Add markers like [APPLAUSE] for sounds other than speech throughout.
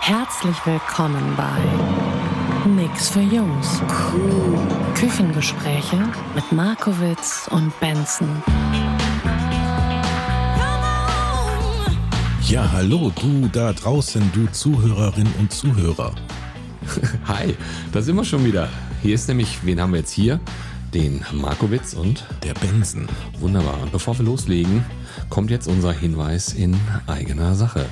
Herzlich willkommen bei Nix für Jungs. Küchengespräche mit Markowitz und Benson. Ja, hallo, du da draußen, du Zuhörerin und Zuhörer. [LAUGHS] Hi, da sind wir schon wieder. Hier ist nämlich, wen haben wir jetzt hier? Den Markowitz und Der Benson. wunderbar. Und bevor wir loslegen, kommt jetzt unser Hinweis in eigener Sache.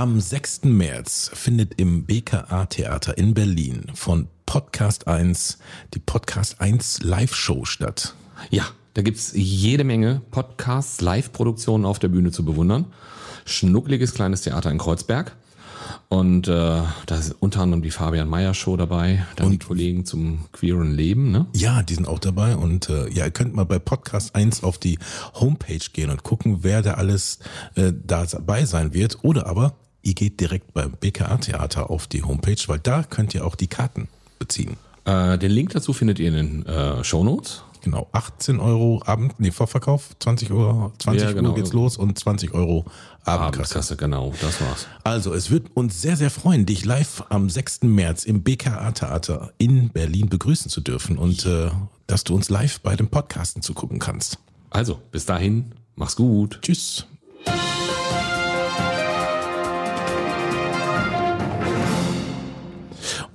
Am 6. März findet im BKA Theater in Berlin von Podcast 1 die Podcast 1 Live-Show statt. Ja, da gibt's jede Menge Podcasts, Live-Produktionen auf der Bühne zu bewundern. Schnuckliges kleines Theater in Kreuzberg. Und äh, da ist unter anderem die Fabian Meyer Show dabei, dann die Kollegen zum queeren Leben, ne? Ja, die sind auch dabei und äh, ja, ihr könnt mal bei Podcast 1 auf die Homepage gehen und gucken, wer da alles äh, da dabei sein wird. Oder aber ihr geht direkt beim BKA Theater auf die Homepage, weil da könnt ihr auch die Karten beziehen. Äh, den Link dazu findet ihr in den äh, Shownotes. Genau, 18 Euro Abend, nee, Vorverkauf, 20 Uhr, 20 Ja, genau. Uhr geht's los und 20 Euro Abendkasse. Abendkasse, genau, das war's. Also, es wird uns sehr, sehr freuen, dich live am 6. März im BKA Theater in Berlin begrüßen zu dürfen und äh, dass du uns live bei dem Podcasten zugucken kannst. Also, bis dahin, mach's gut. Tschüss.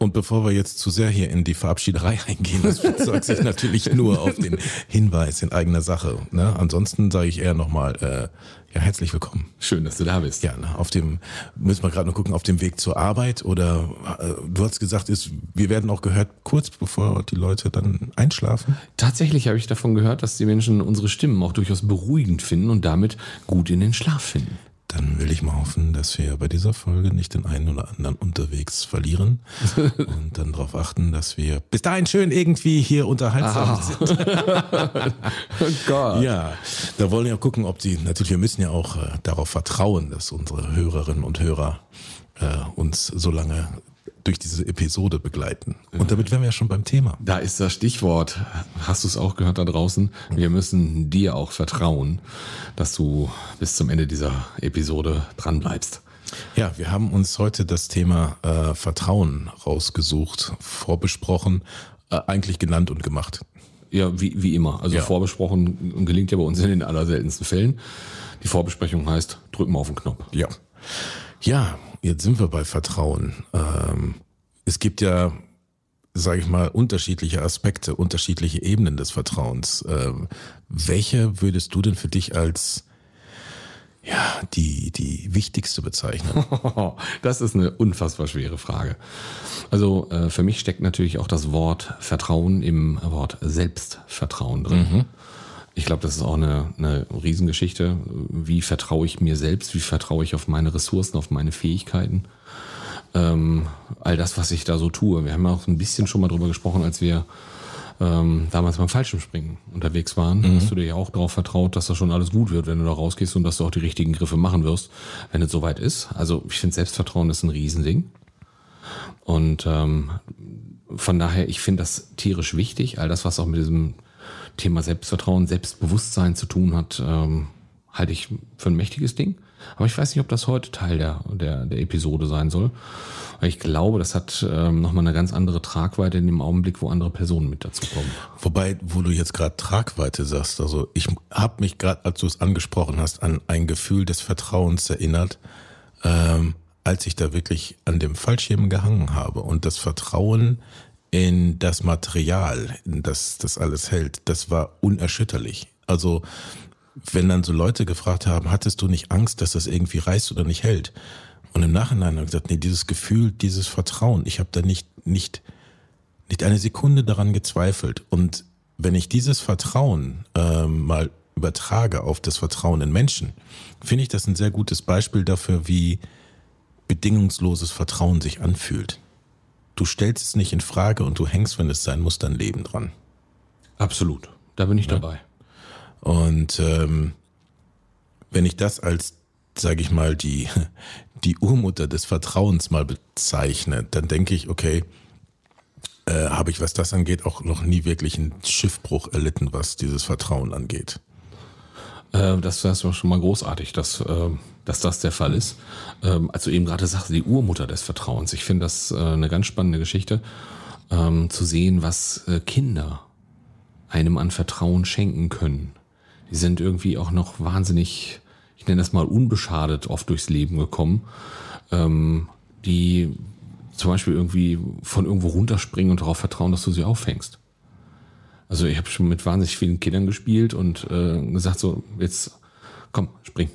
Und bevor wir jetzt zu sehr hier in die Verabschiederei [LAUGHS] eingehen, das bezeugt sich natürlich nur auf den Hinweis in eigener Sache. Ne? Ansonsten sage ich eher nochmal, äh, ja, herzlich willkommen. Schön, dass du da bist. Ja, ne, auf dem, müssen wir gerade noch gucken, auf dem Weg zur Arbeit oder äh, du hast gesagt, ist, wir werden auch gehört, kurz bevor die Leute dann einschlafen. Tatsächlich habe ich davon gehört, dass die Menschen unsere Stimmen auch durchaus beruhigend finden und damit gut in den Schlaf finden. Dann will ich mal hoffen, dass wir bei dieser Folge nicht den einen oder anderen unterwegs verlieren [LAUGHS] und dann darauf achten, dass wir bis dahin schön irgendwie hier unterhaltsam sind. [LAUGHS] Oh Gott. Ja, da wollen wir ja gucken, ob die, natürlich, wir müssen ja auch äh, darauf vertrauen, dass unsere Hörerinnen und Hörer äh, uns so lange durch diese Episode begleiten. Und damit wären wir ja schon beim Thema. Da ist das Stichwort. Hast du es auch gehört da draußen? Wir müssen dir auch vertrauen, dass du bis zum Ende dieser Episode dran bleibst. Ja, wir haben uns heute das Thema äh, Vertrauen rausgesucht, vorbesprochen, äh, eigentlich genannt und gemacht. Ja, wie, wie immer. Also Ja. vorbesprochen gelingt ja bei uns in den allerseltensten Fällen. Die Vorbesprechung heißt, drück mal auf den Knopf. Ja. Ja, jetzt sind wir bei Vertrauen. Ähm, es gibt ja, sage ich mal, unterschiedliche Aspekte, unterschiedliche Ebenen des Vertrauens. Ähm, welche würdest du denn für dich als ja, die, die wichtigste bezeichnen? [LAUGHS] Das ist eine unfassbar schwere Frage. Also äh, für mich steckt natürlich auch das Wort Vertrauen im Wort Selbstvertrauen drin. Ich glaube, das ist auch eine, eine Riesengeschichte. Wie vertraue ich mir selbst? Wie vertraue ich auf meine Ressourcen, auf meine Fähigkeiten? Ähm, all das, was ich da so tue. Wir haben ja auch ein bisschen schon mal drüber gesprochen, als wir ähm, damals beim Fallschirmspringen unterwegs waren, hast du dir ja auch darauf vertraut, dass das schon alles gut wird, wenn du da rausgehst und dass du auch die richtigen Griffe machen wirst, wenn es soweit ist. Also ich finde Selbstvertrauen ist ein Riesending. Und ähm, von daher, ich finde das tierisch wichtig, all das, was auch mit diesem Thema Selbstvertrauen, Selbstbewusstsein zu tun hat, ähm, halte ich für ein mächtiges Ding. Aber ich weiß nicht, ob das heute Teil der, der, der Episode sein soll. Ich glaube, das hat ähm, nochmal eine ganz andere Tragweite in dem Augenblick, wo andere Personen mit dazu kommen. Wobei, wo du jetzt gerade Tragweite sagst, also ich habe mich gerade, als du es angesprochen hast, an ein Gefühl des Vertrauens erinnert, ähm, als ich da wirklich an dem Fallschirm gehangen habe und das Vertrauen in das Material, in das das alles hält, das war unerschütterlich. Also wenn dann so Leute gefragt haben, hattest du nicht Angst, dass das irgendwie reißt oder nicht hält? Und im Nachhinein habe ich gesagt, nee, dieses Gefühl, dieses Vertrauen, ich habe da nicht, nicht, nicht eine Sekunde daran gezweifelt. Und wenn ich dieses Vertrauen ähm, mal übertrage auf das Vertrauen in Menschen, finde ich das ein sehr gutes Beispiel dafür, wie bedingungsloses Vertrauen sich anfühlt. Du stellst es nicht in Frage und du hängst, wenn es sein muss, dein Leben dran. Absolut. Da bin ich dabei. Und ähm, wenn ich das als, sage ich mal, die, [LAUGHS] die Urmutter des Vertrauens mal bezeichne, dann denke ich, okay, äh, habe ich, was das angeht, auch noch nie wirklich einen Schiffbruch erlitten, was dieses Vertrauen angeht. Äh, das ist schon mal großartig, dass, äh, dass das der Fall ist. Ähm, als du eben gerade sagst, die Urmutter des Vertrauens. Ich finde das äh, eine ganz spannende Geschichte, ähm, zu sehen, was äh, Kinder einem an Vertrauen schenken können. Die sind irgendwie auch noch wahnsinnig, ich nenne das mal unbeschadet oft durchs Leben gekommen. Ähm, die zum Beispiel irgendwie von irgendwo runterspringen und darauf vertrauen, dass du sie auffängst. Also ich habe schon mit wahnsinnig vielen Kindern gespielt und äh, gesagt so, jetzt komm, spring.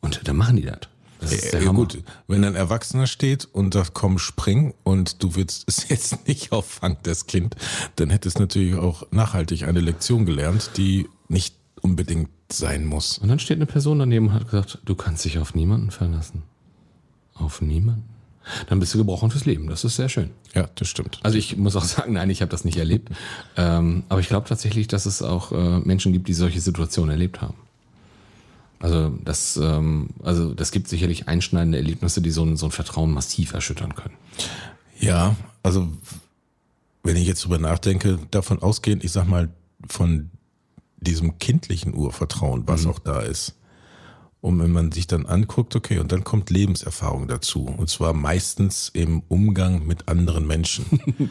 Und dann machen die das. Das ist der Ja, Hammer. gut, wenn ein Erwachsener steht und sagt, komm, spring und du willst es [LAUGHS] jetzt nicht auffangen, das Kind, dann hätte es natürlich auch nachhaltig eine Lektion gelernt, die nicht unbedingt sein muss. Und dann steht eine Person daneben und hat gesagt, du kannst dich auf niemanden verlassen. Auf niemanden. Dann bist du gebrochen fürs Leben. Das ist sehr schön. Ja, das stimmt. Also ich muss auch [LAUGHS] sagen, nein, ich habe das nicht erlebt. ähm, aber ich glaube tatsächlich, dass es auch äh, Menschen gibt, die solche Situationen erlebt haben. Also das, ähm, also das gibt sicherlich einschneidende Erlebnisse, die so ein, so ein Vertrauen massiv erschüttern können. Ja, also wenn ich jetzt drüber nachdenke, davon ausgehend, ich sag mal, von diesem kindlichen Urvertrauen, was auch da ist. Und wenn man sich dann anguckt, okay, und dann kommt Lebenserfahrung dazu. Und zwar meistens im Umgang mit anderen Menschen.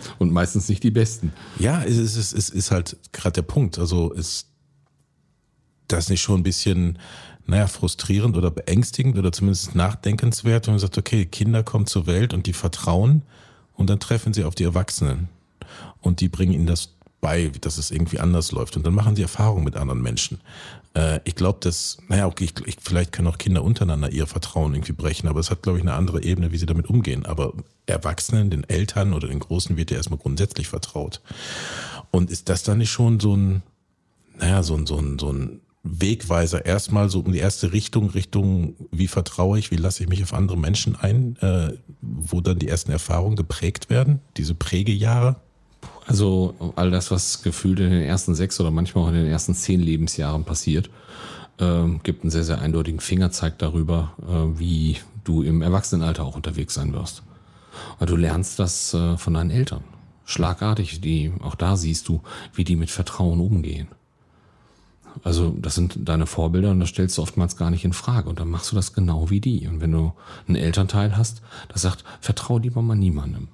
[LAUGHS] Und meistens nicht die besten. Ja, es ist, es ist, ist halt gerade der Punkt. Also ist das nicht schon ein bisschen, naja, frustrierend oder beängstigend oder zumindest nachdenkenswert, wenn man sagt, okay, Kinder kommen zur Welt und die vertrauen und dann treffen sie auf die Erwachsenen und die bringen ihnen das bei, dass es irgendwie anders läuft und dann machen sie Erfahrungen mit anderen Menschen. Äh, ich glaube, dass, naja, okay, ich, ich, vielleicht können auch Kinder untereinander ihr Vertrauen irgendwie brechen, aber es hat, glaube ich, eine andere Ebene, wie sie damit umgehen. Aber Erwachsenen, den Eltern oder den Großen wird ja erstmal grundsätzlich vertraut. Und ist das dann nicht schon so ein, naja, so ein, so ein, so ein Wegweiser erstmal so um die erste Richtung, Richtung, wie vertraue ich, wie lasse ich mich auf andere Menschen ein, äh, wo dann die ersten Erfahrungen geprägt werden, diese Prägejahre? Also all das, was gefühlt in den ersten sechs oder manchmal auch in den ersten zehn Lebensjahren passiert, ähm, gibt einen sehr, sehr eindeutigen Fingerzeig darüber, äh, wie du im Erwachsenenalter auch unterwegs sein wirst. Weil du lernst das äh, von deinen Eltern. Schlagartig, die, auch da siehst du, wie die mit Vertrauen umgehen. Also das sind deine Vorbilder und das stellst du oftmals gar nicht in Frage. Und dann machst du das genau wie die. Und wenn du einen Elternteil hast, das sagt, vertrau lieber mal niemandem.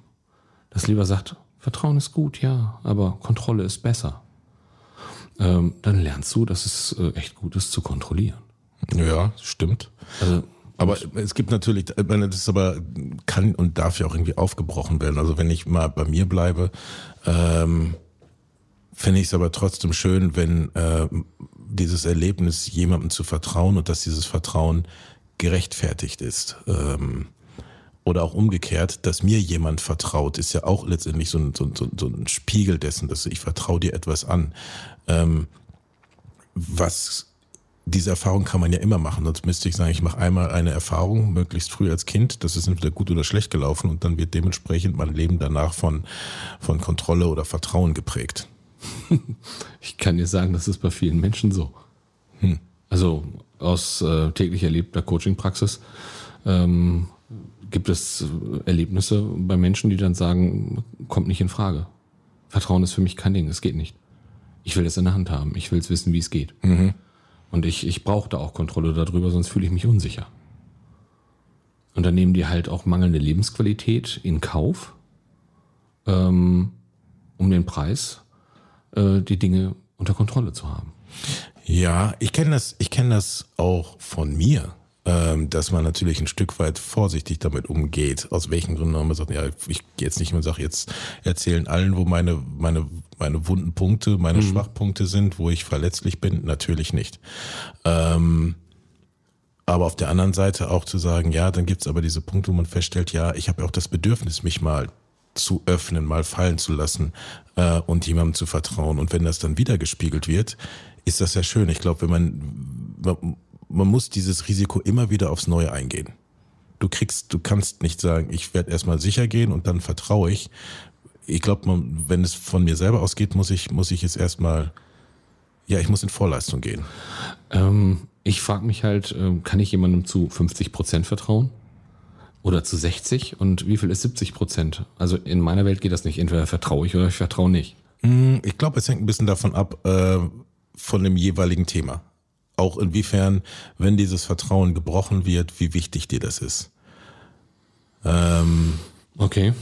Das lieber sagt, Vertrauen ist gut, ja, aber Kontrolle ist besser. Ähm, dann lernst du, dass es äh, echt gut ist zu kontrollieren. Ja, stimmt. Also Aber es gibt natürlich, ich meine, das aber kann und darf ja auch irgendwie aufgebrochen werden. Also wenn ich mal bei mir bleibe, ähm, finde ich es aber trotzdem schön, wenn äh, dieses Erlebnis, jemandem zu vertrauen und dass dieses Vertrauen gerechtfertigt ist. Ähm, oder auch umgekehrt, dass mir jemand vertraut, ist ja auch letztendlich so ein, so, so, so ein Spiegel dessen, dass ich vertraue dir etwas an. Ähm, was diese Erfahrung kann man ja immer machen. Sonst müsste ich sagen, ich mache einmal eine Erfahrung, möglichst früh als Kind. Das ist entweder gut oder schlecht gelaufen und dann wird dementsprechend mein Leben danach von, von Kontrolle oder Vertrauen geprägt. [LAUGHS] ich kann dir sagen, das ist bei vielen Menschen so. Also aus äh, täglich erlebter Coaching-Praxis ähm, gibt es Erlebnisse bei Menschen, die dann sagen, kommt nicht in Frage. Vertrauen ist für mich kein Ding, es geht nicht. Ich will es in der Hand haben, ich will es wissen, wie es geht. Und ich, ich brauche da auch Kontrolle darüber, sonst fühle ich mich unsicher. Und dann nehmen die halt auch mangelnde Lebensqualität in Kauf, ähm, um den Preis äh, die Dinge unter Kontrolle zu haben. Ja, ich kenne das, ich kenne das auch von mir, dass man natürlich ein Stück weit vorsichtig damit umgeht. Aus welchen Gründen auch man sagt, ja, ich gehe jetzt nicht mehr und sage, jetzt erzählen allen, wo meine, meine, meine wunden Punkte, meine Schwachpunkte sind, wo ich verletzlich bin. Natürlich nicht. Ähm, aber auf der anderen Seite auch zu sagen, ja, dann gibt's aber diese Punkte, wo man feststellt, ja, ich habe auch das Bedürfnis, mich mal zu öffnen, mal fallen zu lassen äh, und jemandem zu vertrauen. Und wenn das dann wieder gespiegelt wird, ist das ja schön. Ich glaube, wenn man, man, muss dieses Risiko immer wieder aufs Neue eingehen. Du kriegst, du kannst nicht sagen, ich werde erstmal sicher gehen und dann vertraue ich. Ich glaube, wenn es von mir selber ausgeht, muss ich, muss ich es erstmal, ja, ich muss in Vorleistung gehen. Ähm, ich frage mich halt, ähm, kann ich jemandem zu 50 Prozent vertrauen? Oder zu 60? Und wie viel ist 70 Prozent? Also in meiner Welt geht das nicht. Entweder vertraue ich oder ich vertraue nicht. Hm, ich glaube, es hängt ein bisschen davon ab, äh, von dem jeweiligen Thema. Auch inwiefern, wenn dieses Vertrauen gebrochen wird, wie wichtig dir das ist. Ähm, okay.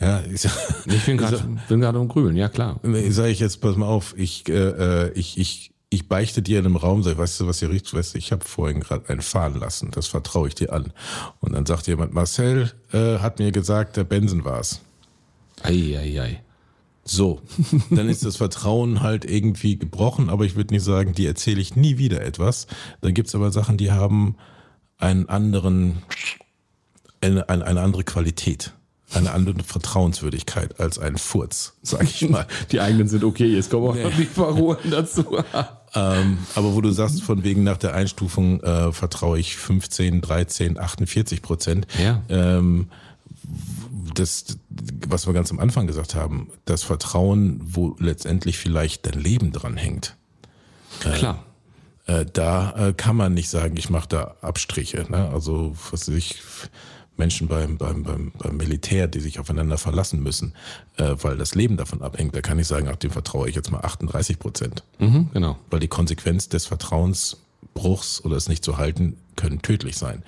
Ja, ich, [LAUGHS] ich bin gerade bin gerade um Grübeln, ja klar. Sage ich jetzt, pass mal auf, ich, äh, ich, ich, ich beichte dir in einem Raum, sag, weißt du, was hier riecht? Weißt du, ich habe vorhin gerade einen fahren lassen, das vertraue ich dir an. Und dann sagt jemand, Marcel äh, hat mir gesagt, der Benson war's. Ei, ei, ei. So, dann ist das Vertrauen halt irgendwie gebrochen, aber ich würde nicht sagen, die erzähle ich nie wieder etwas. Dann gibt's aber Sachen, die haben einen anderen, eine, eine, andere Qualität eine andere Vertrauenswürdigkeit als ein Furz, sag ich mal. [LAUGHS] Die eigenen sind okay, jetzt kommen auch nee. die Parolen dazu. ähm, aber wo du sagst, von wegen nach der Einstufung äh, vertraue ich 15, 13, 48 Prozent. Ja. Ähm, das, was wir ganz am Anfang gesagt haben, das Vertrauen, wo letztendlich vielleicht dein Leben dran hängt. Äh, Klar. Äh, da äh, kann man nicht sagen, ich mache da Abstriche. Ne? Also was ich Menschen beim, beim, beim, beim Militär, die sich aufeinander verlassen müssen, äh, weil das Leben davon abhängt, da kann ich sagen, ach, dem vertraue ich jetzt mal 38 Prozent. Mhm, genau. Weil die Konsequenz des Vertrauensbruchs oder es nicht zu halten, können tödlich sein.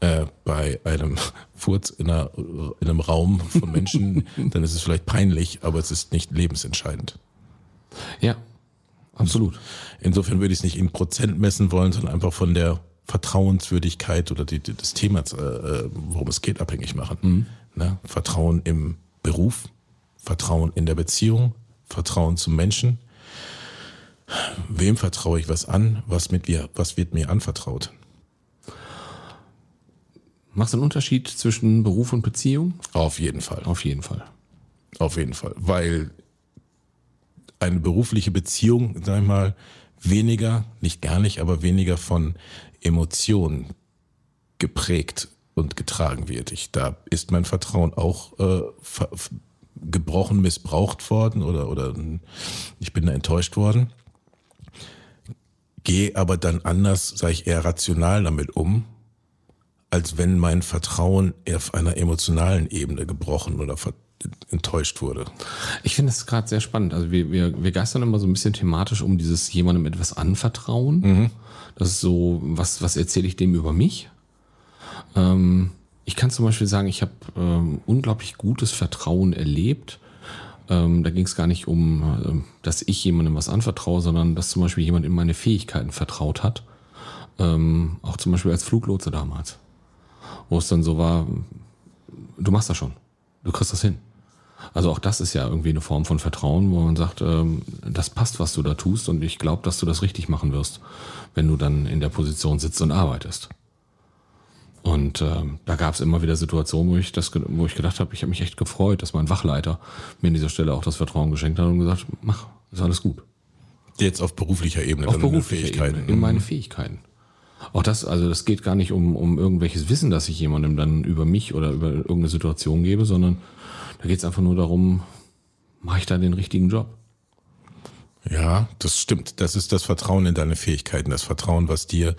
Äh, bei einem [LAUGHS] Furz in, einer, in einem Raum von Menschen, [LAUGHS] dann ist es vielleicht peinlich, aber es ist nicht lebensentscheidend. Ja, absolut. Insofern würde ich es nicht in Prozent messen wollen, sondern einfach von der Vertrauenswürdigkeit oder die, die, des Themas, äh, äh, worum es geht, abhängig machen. Mhm. Ne? Vertrauen im Beruf, Vertrauen in der Beziehung, Vertrauen zum Menschen. Wem vertraue ich was an? Was, mit mir, was wird mir anvertraut? Machst du einen Unterschied zwischen Beruf und Beziehung? Auf jeden Fall. Auf jeden Fall. Auf jeden Fall. Weil eine berufliche Beziehung, sag ich mal, weniger, nicht gar nicht, aber weniger von Emotionen geprägt und getragen wird. Ich, da ist mein Vertrauen auch äh, gebrochen, missbraucht worden oder, oder ich bin da enttäuscht worden. Gehe aber dann anders, sage ich, eher rational damit um, als wenn mein Vertrauen auf einer emotionalen Ebene gebrochen oder enttäuscht wurde. Ich finde es gerade sehr spannend. Also wir, wir, wir geistern immer so ein bisschen thematisch um dieses jemandem etwas anvertrauen. Mhm. Das ist so, was, was erzähle ich dem über mich? Ähm, ich kann zum Beispiel sagen, ich habe ähm, unglaublich gutes Vertrauen erlebt. Ähm, da ging es gar nicht um, äh, dass ich jemandem was anvertraue, sondern dass zum Beispiel jemand in meine Fähigkeiten vertraut hat. Ähm, auch zum Beispiel als Fluglotse damals. Wo es dann so war, du machst das schon. Du kriegst das hin. Also auch das ist ja irgendwie eine Form von Vertrauen, wo man sagt, ähm, das passt, was du da tust und ich glaube, dass du das richtig machen wirst, wenn du dann in der Position sitzt und arbeitest. Und ähm, da gab es immer wieder Situationen, wo ich das, wo ich gedacht habe, ich habe mich echt gefreut, dass mein Wachleiter mir an dieser Stelle auch das Vertrauen geschenkt hat und gesagt, mach, ist alles gut. Jetzt auf beruflicher Ebene, auf beruflicher Fähigkeiten. Ebene, in meine mhm. Fähigkeiten. Auch das, also das geht gar nicht um, um irgendwelches Wissen, das ich jemandem dann über mich oder über irgendeine Situation gebe, sondern da geht es einfach nur darum, mache ich da den richtigen Job? Ja, das stimmt. Das ist das Vertrauen in deine Fähigkeiten, das Vertrauen, was dir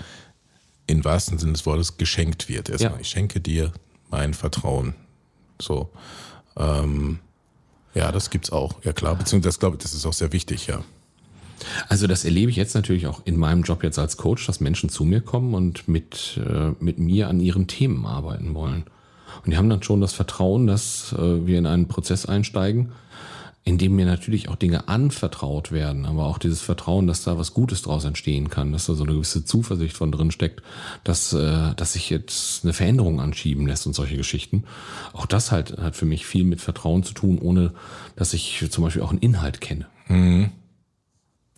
im wahrsten Sinne des Wortes geschenkt wird. Erstmal, ja. ich schenke dir mein Vertrauen. So. Ähm, ja, das gibt's auch. Ja klar, beziehungsweise das glaube ich, das ist auch sehr wichtig, ja. Also das erlebe ich jetzt natürlich auch in meinem Job jetzt als Coach, dass Menschen zu mir kommen und mit, äh, mit mir an ihren Themen arbeiten wollen. Und die haben dann schon das Vertrauen, dass äh, wir in einen Prozess einsteigen, in dem mir natürlich auch Dinge anvertraut werden, aber auch dieses Vertrauen, dass da was Gutes draus entstehen kann, dass da so eine gewisse Zuversicht von drin steckt, dass, äh, dass sich jetzt eine Veränderung anschieben lässt und solche Geschichten. Auch das halt hat für mich viel mit Vertrauen zu tun, ohne dass ich zum Beispiel auch einen Inhalt kenne. Mhm.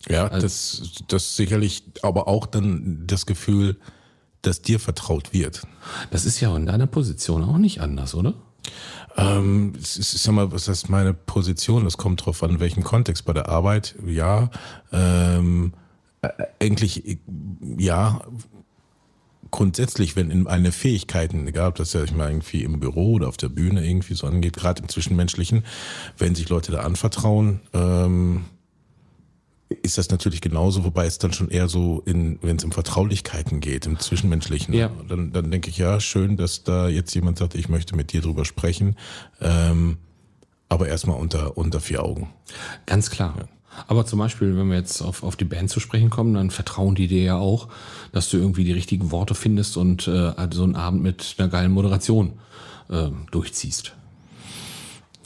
Ja, also, das, das sicherlich, aber auch dann das Gefühl, dass dir vertraut wird. Das ist ja in deiner Position auch nicht anders, oder? Ähm, es ist, ich sag mal, was ist meine Position? Das kommt drauf an, in welchem Kontext. Bei der Arbeit, ja. Ähm, äh, eigentlich, ja. Grundsätzlich, wenn in eine Fähigkeiten, egal ob das ja ich mal irgendwie im Büro oder auf der Bühne irgendwie so angeht, gerade im Zwischenmenschlichen, wenn sich Leute da anvertrauen, ähm, ist das natürlich genauso, wobei es dann schon eher so in, wenn es um Vertraulichkeiten geht, im Zwischenmenschlichen, Ja. dann, dann denke ich, ja, schön, dass da jetzt jemand sagt, ich möchte mit dir drüber sprechen, ähm, aber erstmal unter, unter vier Augen. Ganz klar. Aber zum Beispiel, wenn wir jetzt auf, auf die Band zu sprechen kommen, dann vertrauen die dir ja auch, dass du irgendwie die richtigen Worte findest und äh, so einen Abend mit einer geilen Moderation äh, durchziehst.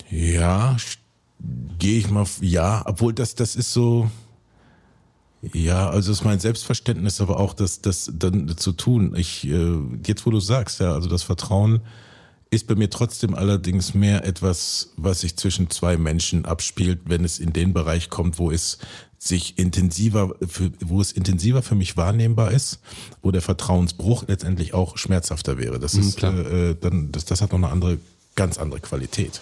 Ja, gehe ich mal, ja, obwohl das, das ist so, ja, also ist mein Selbstverständnis, aber auch das, das dann zu tun. Ich, äh, jetzt wo du sagst, ja, also das Vertrauen ist bei mir trotzdem allerdings mehr etwas, was sich zwischen zwei Menschen abspielt, wenn es in den Bereich kommt, wo es sich intensiver, für, wo es intensiver für mich wahrnehmbar ist, wo der Vertrauensbruch letztendlich auch schmerzhafter wäre. Das ist, klar. äh, dann, das, das hat noch eine andere, ganz andere Qualität.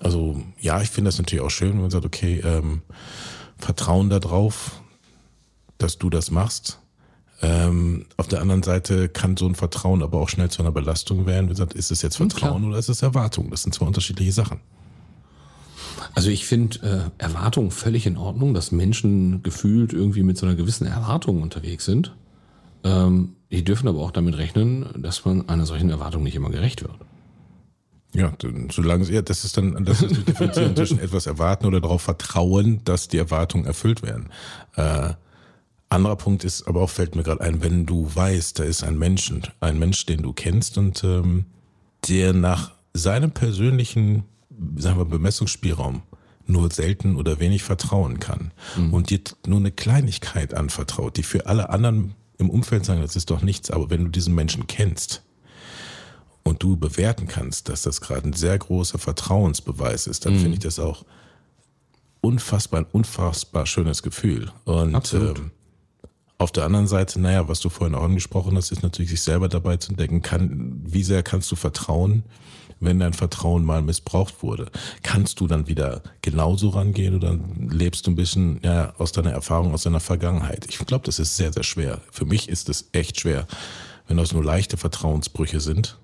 Also ja, ich finde das natürlich auch schön, wenn man sagt, okay, ähm, Vertrauen darauf, dass du das machst. Ähm, auf der anderen Seite kann so ein Vertrauen aber auch schnell zu einer Belastung werden. Wie gesagt, ist es jetzt Vertrauen klar. oder ist es Erwartung? Das sind zwei unterschiedliche Sachen. Also ich finde äh, Erwartungen völlig in Ordnung, dass Menschen gefühlt irgendwie mit so einer gewissen Erwartung unterwegs sind. Ähm, die dürfen aber auch damit rechnen, dass man einer solchen Erwartung nicht immer gerecht wird. Ja, dann, solange es, ja, das ist dann, das ist die Differenzierung [LAUGHS] zwischen etwas erwarten oder darauf vertrauen, dass die Erwartungen erfüllt werden. Äh, anderer Punkt ist, aber auch fällt mir gerade ein, wenn du weißt, da ist ein Menschen, ein Mensch, den du kennst und ähm, der nach seinem persönlichen, sagen wir, Bemessungsspielraum nur selten oder wenig vertrauen kann und dir nur eine Kleinigkeit anvertraut, die für alle anderen im Umfeld sagen, das ist doch nichts, aber wenn du diesen Menschen kennst, und du bewerten kannst, dass das gerade ein sehr großer Vertrauensbeweis ist, dann finde ich das auch unfassbar, ein unfassbar schönes Gefühl. Und. Ähm, auf der anderen Seite, naja, was du vorhin auch angesprochen hast, ist natürlich sich selber dabei zu entdecken, kann, wie sehr kannst du vertrauen, wenn dein Vertrauen mal missbraucht wurde? Kannst du dann wieder genauso rangehen oder lebst du ein bisschen ja, aus deiner Erfahrung, aus deiner Vergangenheit? Ich glaube, das ist sehr, sehr schwer. Für mich ist es echt schwer, wenn das nur leichte Vertrauensbrüche sind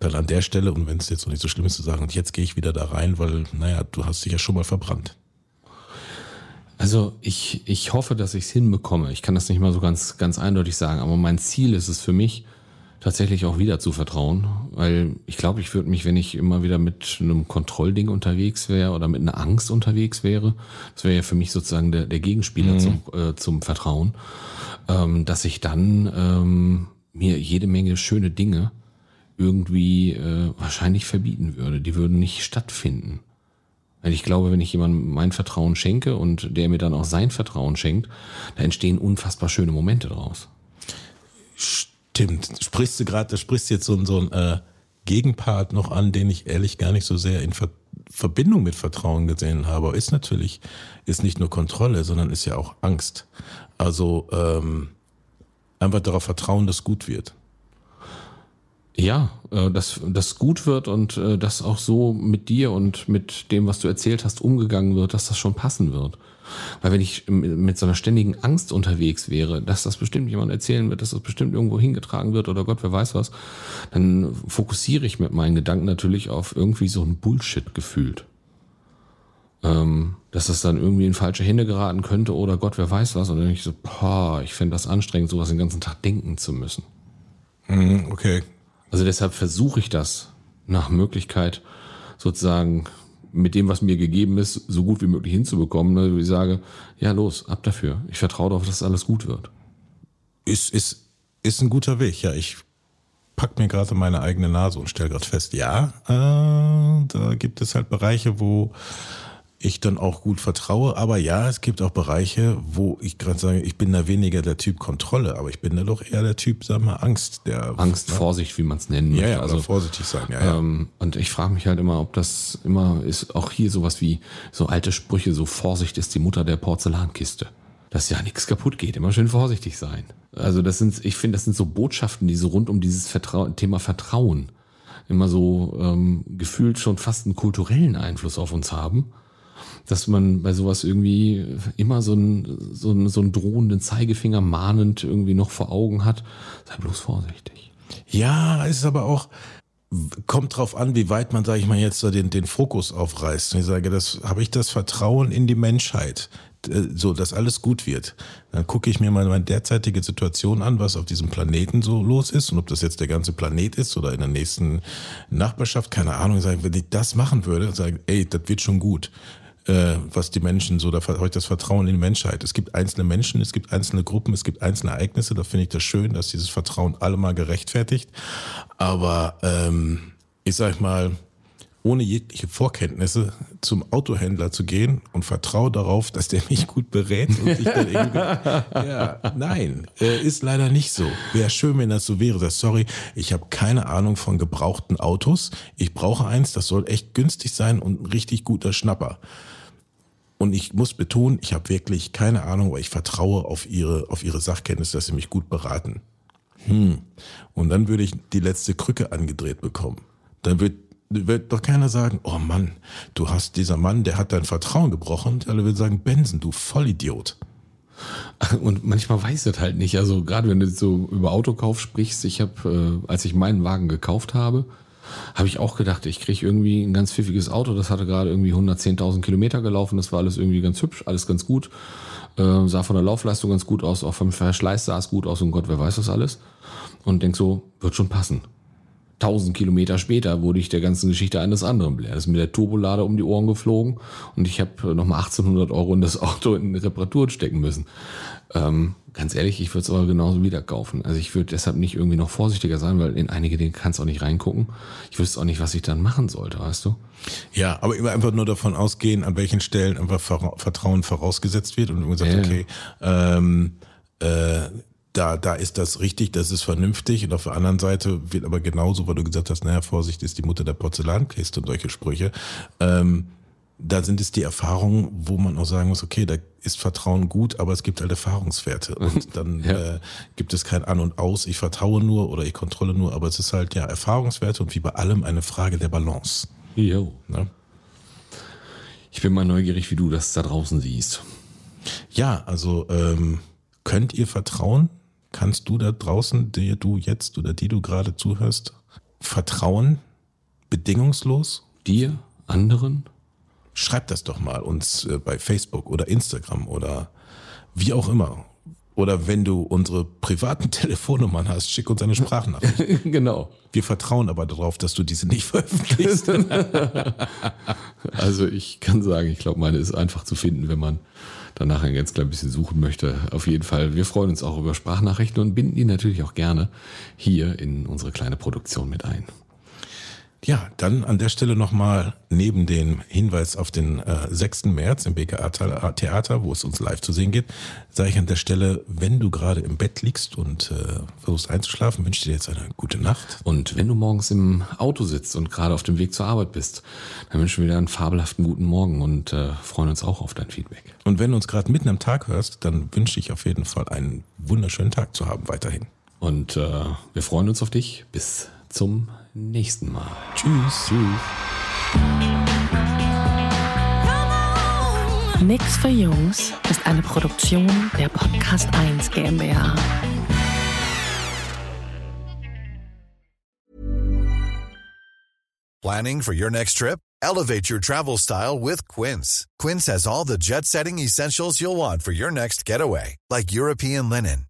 dann an der Stelle, und wenn es jetzt noch nicht so schlimm ist, zu sagen, und jetzt gehe ich wieder da rein, weil, naja, du hast dich ja schon mal verbrannt. Also ich, ich hoffe, dass ich es hinbekomme. Ich kann das nicht mal so ganz, ganz eindeutig sagen, aber mein Ziel ist es für mich, tatsächlich auch wieder zu vertrauen, weil ich glaube, ich würde mich, wenn ich immer wieder mit einem Kontrollding unterwegs wäre oder mit einer Angst unterwegs wäre, das wäre ja für mich sozusagen der, der Gegenspieler zum, äh, zum Vertrauen, ähm, dass ich dann ähm, mir jede Menge schöne Dinge irgendwie äh, wahrscheinlich verbieten würde. Die würden nicht stattfinden. Weil ich glaube, wenn ich jemandem mein Vertrauen schenke und der mir dann auch sein Vertrauen schenkt, da entstehen unfassbar schöne Momente draus. Stimmt. Sprichst du gerade, da sprichst du jetzt so, ein- so ein äh, Gegenpart noch an, den ich ehrlich gar nicht so sehr in Ver Verbindung mit Vertrauen gesehen habe. Ist natürlich, ist nicht nur Kontrolle, sondern ist ja auch Angst. Also ähm, einfach darauf vertrauen, dass gut wird. Ja, äh, dass das gut wird und äh, dass auch so mit dir und mit dem, was du erzählt hast, umgegangen wird, dass das schon passen wird. Weil wenn ich mit so einer ständigen Angst unterwegs wäre, dass das bestimmt jemand erzählen wird, dass das bestimmt irgendwo hingetragen wird oder Gott, wer weiß was, dann fokussiere ich mit meinen Gedanken natürlich auf irgendwie so ein Bullshit gefühlt. Ähm, dass das dann irgendwie in falsche Hände geraten könnte oder Gott, wer weiß was. Und dann denke ich so, boah, ich finde das anstrengend, sowas den ganzen Tag denken zu müssen. Mhm, okay. Also deshalb versuche ich das nach Möglichkeit sozusagen mit dem, was mir gegeben ist, so gut wie möglich hinzubekommen. Ne? Ich sage, ja los, ab dafür. Ich vertraue darauf, dass alles gut wird. Ist, ist, ist ein guter Weg, ja. Ich pack mir gerade meine eigene Nase und stelle gerade fest, ja, äh, da gibt es halt Bereiche, wo ich dann auch gut vertraue. Aber ja, es gibt auch Bereiche, wo ich gerade sage, ich bin da weniger der Typ Kontrolle, aber ich bin da doch eher der Typ, sag mal, Angst. Der, Angst, Vorsicht, wie man es nennen Ja, möchte. ja, also also, vorsichtig sein, ja, ja. ähm, und ich frage mich halt immer, ob das immer ist, auch hier sowas wie so alte Sprüche, so Vorsicht ist die Mutter der Porzellankiste. Dass ja nichts kaputt geht, immer schön vorsichtig sein. Also das sind, ich finde, das sind so Botschaften, die so rund um dieses Vertrau Thema Vertrauen immer so ähm, gefühlt schon fast einen kulturellen Einfluss auf uns haben, dass man bei sowas irgendwie immer so einen, so einen, so einen drohenden Zeigefinger mahnend irgendwie noch vor Augen hat. Sei bloß vorsichtig. Ja, es ist aber auch, kommt drauf an, wie weit man, sage ich mal, jetzt den, den Fokus aufreißt. Und ich sage, das habe ich das Vertrauen in die Menschheit, äh, so dass alles gut wird. Dann gucke ich mir mal meine derzeitige Situation an, was auf diesem Planeten so los ist und ob das jetzt der ganze Planet ist oder in der nächsten Nachbarschaft, keine Ahnung. Wenn ich das machen würde, sage, ey, das wird schon gut äh, was die Menschen so, da habe ich das Vertrauen in die Menschheit. Es gibt einzelne Menschen, es gibt einzelne Gruppen, es gibt einzelne Ereignisse, da finde ich das schön, dass dieses Vertrauen allemal gerechtfertigt. Aber ähm, ich sag mal, ohne jegliche Vorkenntnisse zum Autohändler zu gehen und vertraue darauf, dass der mich gut berät und ich dann irgendwie. [LAUGHS] ja, nein, äh, ist leider nicht so. Wäre schön, wenn das so wäre. Das, sorry, ich habe keine Ahnung von gebrauchten Autos. Ich brauche eins, das soll echt günstig sein und ein richtig guter Schnapper. Und ich muss betonen, ich habe wirklich keine Ahnung, aber ich vertraue auf ihre, auf ihre Sachkenntnis, dass sie mich gut beraten. Hm. Und dann würde ich die letzte Krücke angedreht bekommen. Dann wird, wird doch keiner sagen, oh Mann, du hast dieser Mann, der hat dein Vertrauen gebrochen. Alle würden sagen, Benson, du Vollidiot. [LAUGHS] Und manchmal weiß das halt nicht. Also gerade wenn du so über Autokauf sprichst, ich habe, äh, als ich meinen Wagen gekauft habe, habe ich auch gedacht, ich kriege irgendwie ein ganz pfiffiges Auto. Das hatte gerade irgendwie 110.000 Kilometer gelaufen. Das war alles irgendwie ganz hübsch, alles ganz gut. Äh, sah von der Laufleistung ganz gut aus, auch vom Verschleiß sah es gut aus und Gott, wer weiß das alles. Und denk so, wird schon passen. 1000 Kilometer später wurde ich der ganzen Geschichte eines anderen belehren. ist mir der Turbolader um die Ohren geflogen und ich habe nochmal 1800 Euro in das [LAUGHS] Auto in Reparatur stecken müssen. Ähm, ganz ehrlich, ich würde es aber genauso wieder kaufen. Also ich würde deshalb nicht irgendwie noch vorsichtiger sein, weil in einige Dinge kannst du auch nicht reingucken. Ich wüsste auch nicht, was ich dann machen sollte, weißt du? Ja, aber immer einfach nur davon ausgehen, an welchen Stellen einfach Vertrauen vorausgesetzt wird und man sagt, ja. okay, ähm, äh, da, da ist das richtig, das ist vernünftig. Und auf der anderen Seite wird aber genauso, weil du gesagt hast, naja, Vorsicht ist die Mutter der Porzellankiste und solche Sprüche. Ähm, da sind es die Erfahrungen, wo man auch sagen muss, okay, da ist Vertrauen gut, aber es gibt halt Erfahrungswerte. [LAUGHS] Und dann ja. äh, gibt es kein An und Aus, ich vertraue nur oder ich kontrolle nur, aber es ist halt ja Erfahrungswerte und wie bei allem eine Frage der Balance. Jo. Ne? Ich bin mal neugierig, wie du das da draußen siehst. Ja, also ähm, könnt ihr vertrauen? Kannst du da draußen, der du jetzt oder die du gerade zuhörst, vertrauen? Bedingungslos? Dir? Anderen? schreib das doch mal uns äh, bei Facebook oder Instagram oder wie auch immer. Oder wenn du unsere privaten [LAUGHS] Telefonnummern hast, schick uns eine Sprachnachricht. [LAUGHS] genau. Wir vertrauen aber darauf, dass du diese nicht [LAUGHS] veröffentlichst. also ich kann sagen, ich glaube, meine ist einfach zu finden, wenn man danach ein ganz klein bisschen suchen möchte. Auf jeden Fall, wir freuen uns auch über Sprachnachrichten und binden die natürlich auch gerne hier in unsere kleine Produktion mit ein. Ja, dann an der Stelle nochmal neben dem Hinweis auf den äh, 6. März im BKA Theater, wo es uns live zu sehen geht, sage ich an der Stelle, wenn du gerade im Bett liegst und äh, versuchst einzuschlafen, wünsche dir jetzt eine gute Nacht. Und wenn du morgens im Auto sitzt und gerade auf dem Weg zur Arbeit bist, dann wünschen wir dir einen fabelhaften guten Morgen und äh, freuen uns auch auf dein Feedback. Und wenn du uns gerade mitten am Tag hörst, dann wünsche ich auf jeden Fall einen wunderschönen Tag zu haben weiterhin. Und äh, wir freuen uns auf dich. Bis zum nächsten Mal. Tschüss. Tschüss. Nix für Jungs ist eine Produktion der Podcast 1 GmbH. Planning for your next trip? Elevate your travel style with Quince. Quince has all the jet setting essentials you'll want for your next getaway, like European linen,